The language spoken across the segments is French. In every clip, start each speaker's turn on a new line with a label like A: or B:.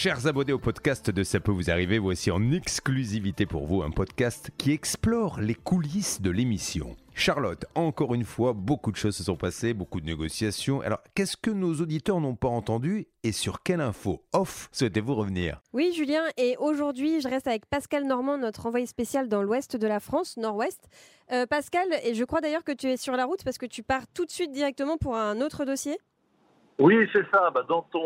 A: Chers abonnés au podcast de Ça peut vous arriver, voici en exclusivité pour vous un podcast qui explore les coulisses de l'émission. Charlotte, encore une fois, beaucoup de choses se sont passées, beaucoup de négociations. Alors, qu'est-ce que nos auditeurs n'ont pas entendu et sur quelle info off souhaitez-vous revenir?
B: Oui, Julien, et aujourd'hui, je reste avec Pascal Normand, notre envoyé spécial dans l'ouest de la France, nord-ouest. Euh, Pascal, et je crois d'ailleurs que tu es sur la route parce que tu pars tout de suite directement pour un autre dossier?
C: Oui, c'est ça, bah, dans, ton,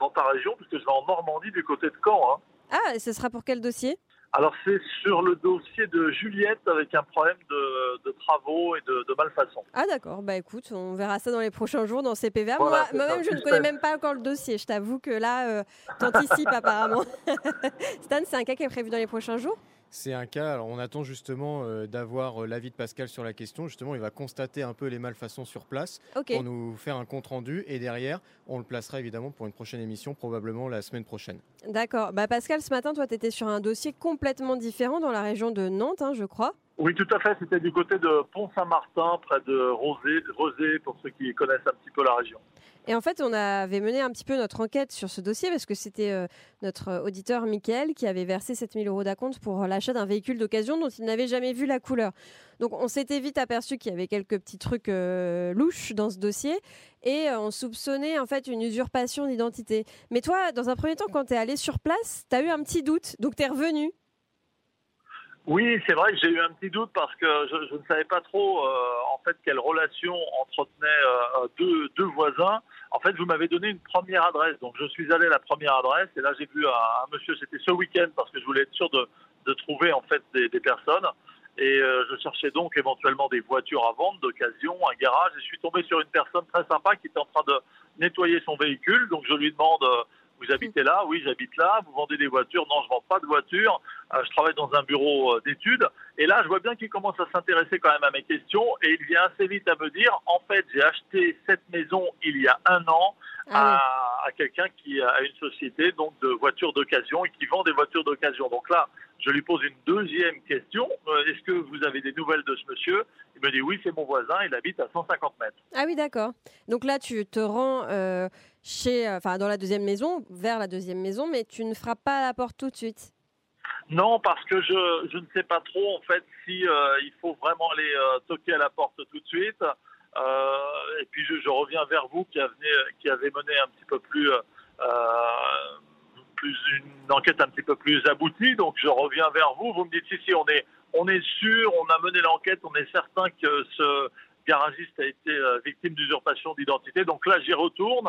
C: dans ta région, puisque je vais en Normandie du côté de Caen. hein.
B: Ah, et ce sera pour quel dossier?
C: Alors, c'est sur le dossier de Juliette avec un problème de, de travaux et de, de malfaçon.
B: Ah d'accord, bah écoute, on verra ça dans les prochains jours dans CPVA.
C: Voilà,
B: Moi-
C: ça,
B: je ne connais même pas encore le dossier. Je t'avoue que là, euh, t'anticipes apparemment. Stan, c'est un cas qui est prévu dans les prochains jours?
D: C'est un cas, alors on attend justement euh, d'avoir euh, l'avis de Pascal sur la question. Justement, il va constater un peu les malfaçons sur place pour nous faire un compte-rendu et derrière, on le placera évidemment pour une prochaine émission, probablement la semaine prochaine.
B: D'accord. Bah Pascal, ce matin, toi, tu étais sur un dossier complètement différent dans la région de Nantes, hein, je crois.
C: Oui, tout à fait. C'était du côté de Pont-Saint-Martin, près de Rosé, Rosé, pour ceux qui connaissent un petit peu la région.
B: Et en fait, on avait mené un petit peu notre enquête sur ce dossier parce que c'était euh, notre euh, auditeur Mickaël qui avait versé 7000 euros d'acompte pour l'achat d'un véhicule d'occasion dont il n'avait jamais vu la couleur. Donc on s'était vite aperçu qu'il y avait quelques petits trucs euh, louches dans ce dossier et euh, on soupçonnait en fait une usurpation d'identité. Mais toi, dans un premier temps, quand tu es allé sur place, tu as eu un petit doute, donc tu es revenu.
C: Oui, c'est vrai que j'ai eu un petit doute parce que je, ne savais pas trop euh, en fait quelle relation entretenaient euh, deux voisins. En fait, vous m'avez donné une première adresse, donc je suis allé à la première adresse et là j'ai vu un, monsieur. C'était ce week-end parce que je voulais être sûr de, trouver en fait des, personnes et euh, je cherchais donc éventuellement des voitures à vendre d'occasion, un garage. Et je suis tombé sur une personne très sympa qui était en train de nettoyer son véhicule, donc je lui demande. Vous habitez là Oui, j'habite là. Vous vendez des voitures Non, je vends pas de voitures. Euh, je travaille dans un bureau euh, d'études. Et là, je vois bien qu'il commence à s'intéresser quand même à mes questions. Et il vient assez vite à me dire, en fait, j'ai acheté cette maison il y a un an
B: Ah
C: à, à quelqu'un qui a une société donc de voitures d'occasion et qui vend des voitures d'occasion. Donc là, je lui pose une deuxième question. Euh, Est-ce que vous avez des nouvelles de ce monsieur? Il me dit oui, c'est mon voisin. Il habite à 150 mètres.
B: Ah oui, d'accord. Donc là, tu te rends euh, chez, enfin, dans la deuxième maison, vers la deuxième maison, mais tu ne frappes pas à la porte tout de suite.
C: Non, parce que je, je ne sais pas trop en fait si euh, il faut vraiment aller euh, toquer à la porte tout de suite. Euh, et puis je, reviens vers vous qui qui avez mené un petit peu plus, euh, plus une enquête un petit peu plus aboutie. Donc je reviens vers vous. Vous me dites si si on est on est sûr, on a mené l'enquête, on est certain que ce garagiste a été euh, victime d'usurpation d'identité. Donc là j'y retourne.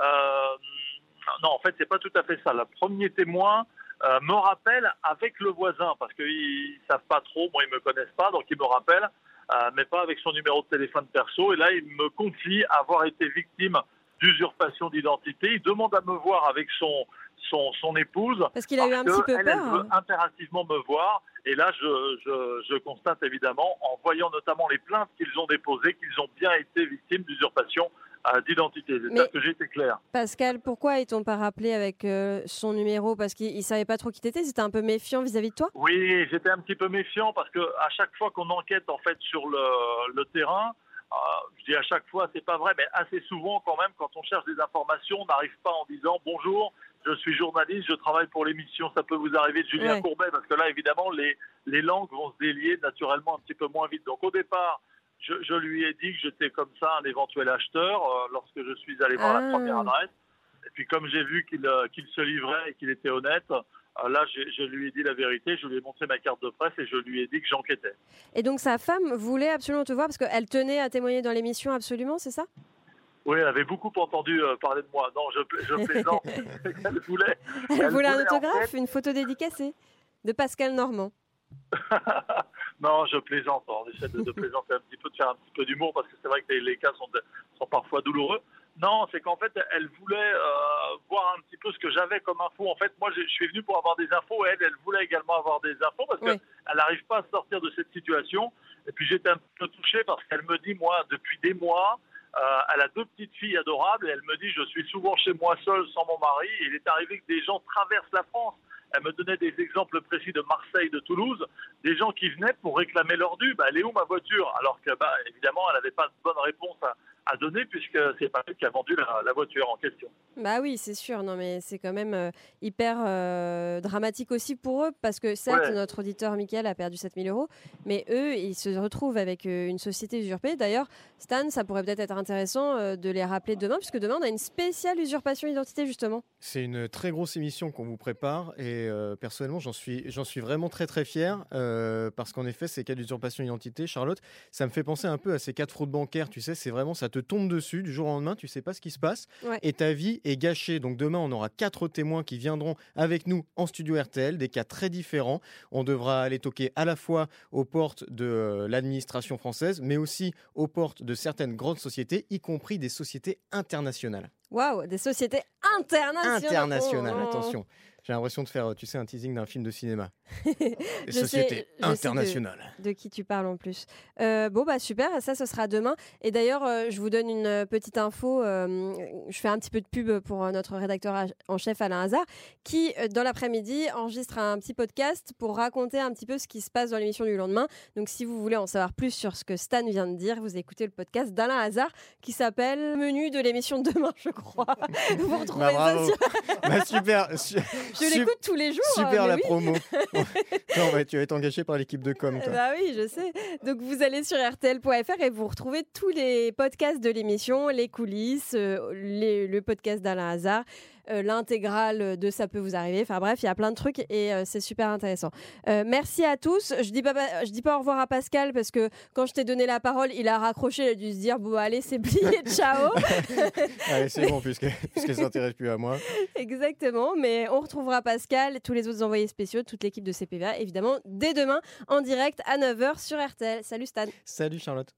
C: Euh, non, en fait c'est pas tout à fait ça. Le premier témoin euh, me rappelle avec le voisin parce qu'ils savent pas trop, moi ils me connaissent pas, donc ils me rappellent, euh, mais pas avec son numéro de téléphone perso. Et là, il me confie avoir été victime d'usurpation d'identité. Il demande à me voir avec son son, son épouse.
B: Parce qu'il a eu un petit peu
C: elle, elle
B: peur.
C: veut
B: hein.
C: impérativement me voir. Et là, je, je, je constate évidemment, en voyant notamment les plaintes qu'ils ont déposées, qu'ils ont bien été victimes d'usurpation d'identité. J'espère que j'ai été clair.
B: Pascal, pourquoi ils t'ont pas rappelé avec euh, son numéro? Parce qu'il ne savait pas trop qui t'étais C'était un peu méfiant vis-à-vis de toi?
C: Oui, j'étais un petit peu méfiant parce que à chaque fois qu'on enquête en fait sur le, le terrain, euh, je dis à chaque fois, c'est pas vrai, mais assez souvent quand même, quand on cherche des informations, on n'arrive pas en disant bonjour, je suis journaliste, je travaille pour l'émission, ça peut vous arriver de Julien
B: Ouais.
C: Courbet, parce que là évidemment les les langues vont se délier naturellement un petit peu moins vite. Donc au départ. Je, je lui ai dit que j'étais comme ça un éventuel acheteur euh, lorsque je suis allé voir
B: Ah.
C: la première adresse. Et puis comme j'ai vu qu'il euh, se livrait et qu'il était honnête, euh, là je lui ai dit la vérité, je lui ai montré ma carte de presse et je lui ai dit que j'enquêtais.
B: Et donc sa femme voulait absolument te voir parce qu'elle tenait à témoigner dans l'émission absolument, c'est ça?
C: Oui, elle avait beaucoup entendu parler de moi. Non, je, pla- je plaisante. elle voulait.
B: Elle,
C: Elle
B: voulait un autographe, une photo dédicacée de Pascal Normand.
C: non, je plaisante. On essaie de, de plaisanter un petit peu, de faire un petit peu d'humour parce que c'est vrai que les, les cas sont, de- sont parfois douloureux. Non, c'est qu'en fait, elle voulait euh, voir un petit peu ce que j'avais comme info. En fait, moi, je suis venu pour avoir des infos. Elle, elle voulait également avoir des infos parce
B: Oui.
C: qu'elle n'arrive pas à sortir de cette situation. Et puis, j'étais un peu touché parce qu'elle me dit, moi, depuis des mois, euh, elle a deux petites filles adorables et elle me dit, je suis souvent chez moi seule sans mon mari. Et il est arrivé que des gens traversent la France. Elle me donnait des exemples précis de Marseille, de Toulouse, des gens qui venaient pour réclamer leur dû. Bah, elle est où ma voiture? Alors que, bah, évidemment, elle n'avait pas de bonne réponse à, à donner puisque c'est pas lui qui a vendu la, voiture en question.
B: Bah oui, c'est sûr. Non, mais c'est quand même euh, hyper euh, dramatique aussi pour eux parce que certes, notre auditeur Michael a perdu 7000 euros, mais eux, ils se retrouvent avec euh, une société usurpée. D'ailleurs, Stan, ça pourrait peut-être être intéressant de les rappeler demain puisque demain, on a une spéciale usurpation d'identité justement.
D: C'est une très grosse émission qu'on vous prépare et personnellement, j'en suis, j'en suis vraiment très très fier parce qu'en effet, ces cas d'usurpation d'identité, Charlotte, ça me fait penser un peu à ces cas de fraude bancaire. Tu sais, c'est vraiment ça te tombe dessus du jour au lendemain, tu sais pas ce qui se passe et ta vie est gâchée. Donc demain, on aura quatre témoins qui viendront avec nous en studio RTL, des cas très différents. On devra aller toquer à la fois aux portes de euh, l'administration française, mais aussi aux portes de certaines grandes sociétés, y compris des sociétés internationales.
B: Waouh, des sociétés internationales.
D: Internationales, oh. attention. J'ai l'impression de faire, tu sais, un teasing d'un film de cinéma. Les sociétés internationales.
B: De, qui tu parles en plus. Euh, bon, bah super, ça, ce sera demain. Et d'ailleurs, euh, je vous donne une euh, petite info. je fais un petit peu de pub pour notre rédacteur en chef, Alain Hazard, qui, dans l'après-midi, enregistre un petit podcast pour raconter un petit peu ce qui se passe dans l'émission du lendemain. Donc, si vous voulez en savoir plus sur ce que Stan vient de dire, vous écoutez le podcast d'Alain Hazard qui s'appelle Menu de l'émission de demain, je crois. vous retrouvez bah, ça sur...
D: bah, super.
B: Je l'écoute tous les jours.
D: Super la promo. tu vas être engagé par l'équipe de com.
B: Bah oui, je sais. Donc vous allez sur rtl.fr et vous retrouvez tous les podcasts de l'émission, les coulisses, euh, le podcast d'Alain Hazard. Euh, l'intégrale de Ça peut vous arriver. Enfin bref, il y a plein de trucs et euh, c'est super intéressant. Euh, merci à tous. Je dis pas, je dis pas au revoir à Pascal parce que quand je t'ai donné la parole, il a raccroché, il a dû se dire bon allez c'est plié, ciao.
D: allez c'est bon puisque puisqu'elle s'intéresse plus à moi.
B: Exactement, mais on retrouvera Pascal, tous les autres envoyés spéciaux, toute l'équipe de CPVA évidemment dès demain en direct à 9h sur RTL. Salut Stan.
D: Salut Charlotte.